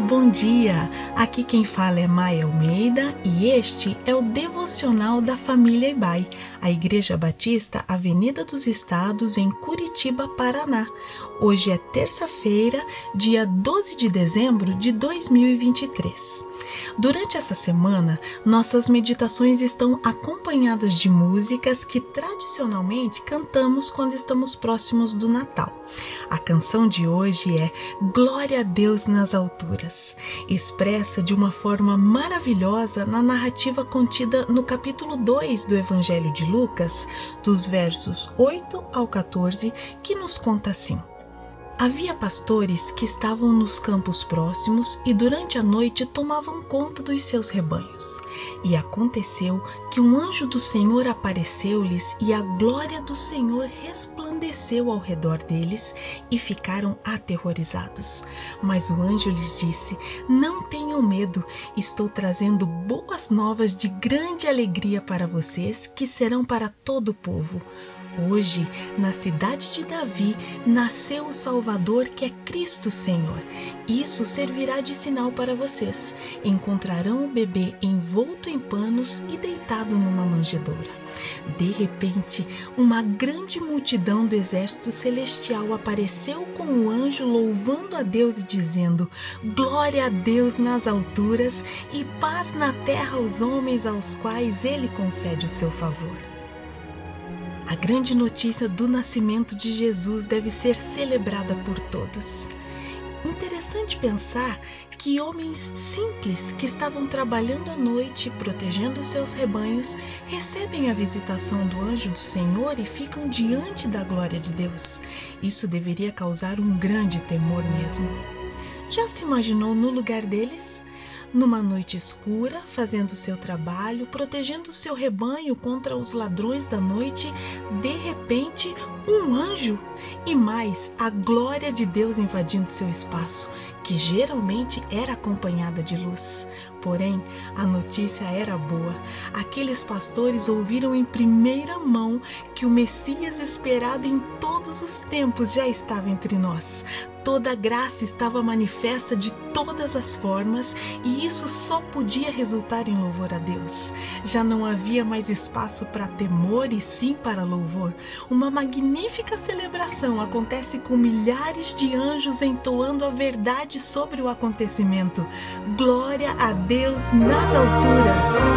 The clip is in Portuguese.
Bom dia! Aqui quem fala é Maia Almeida e este é o devocional da família Ibai, a Igreja Batista Avenida dos Estados, em Curitiba, Paraná. Hoje é terça-feira, dia 12 de dezembro de 2023. Durante essa semana, nossas meditações estão acompanhadas de músicas que tradicionalmente cantamos quando estamos próximos do Natal. A canção de hoje é Glória a Deus nas alturas, expressa de uma forma maravilhosa na narrativa contida no capítulo 2 do Evangelho de Lucas, dos versos 8 ao 14, que nos conta assim. Havia pastores que estavam nos campos próximos e durante a noite tomavam conta dos seus rebanhos. E aconteceu que um anjo do Senhor apareceu-lhes e a glória do Senhor resplandeceu ao redor deles e ficaram aterrorizados. Mas o anjo lhes disse: Não tenham medo, estou trazendo boas novas de grande alegria para vocês, que serão para todo o povo. Hoje, na cidade de Davi, nasceu o Salvador que é Cristo Senhor. Isso servirá de sinal para vocês. Encontrarão o bebê envolto em panos e deitado numa manjedoura. De repente, uma grande multidão do exército celestial apareceu com o anjo louvando a Deus e dizendo: Glória a Deus nas alturas e paz na terra aos homens aos quais ele concede o seu favor. A grande notícia do nascimento de Jesus deve ser celebrada por todos. Interessante pensar que homens simples que estavam trabalhando à noite, protegendo seus rebanhos, recebem a visitação do anjo do Senhor e ficam diante da glória de Deus. Isso deveria causar um grande temor mesmo. Já se imaginou no lugar deles? Numa noite escura, fazendo seu trabalho, protegendo seu rebanho contra os ladrões da noite, de repente, um anjo e mais a glória de Deus invadindo seu espaço, que geralmente era acompanhada de luz. Porém, a notícia era boa. Aqueles pastores ouviram em primeira mão que o Messias esperado em todos os tempos já estava entre nós. Toda a graça estava manifesta de todas as formas e isso só podia resultar em louvor a Deus. Já não havia mais espaço para temor e sim para louvor. Uma magnífica celebração acontece com milhares de anjos entoando a verdade sobre o acontecimento. Glória a Deus nas alturas.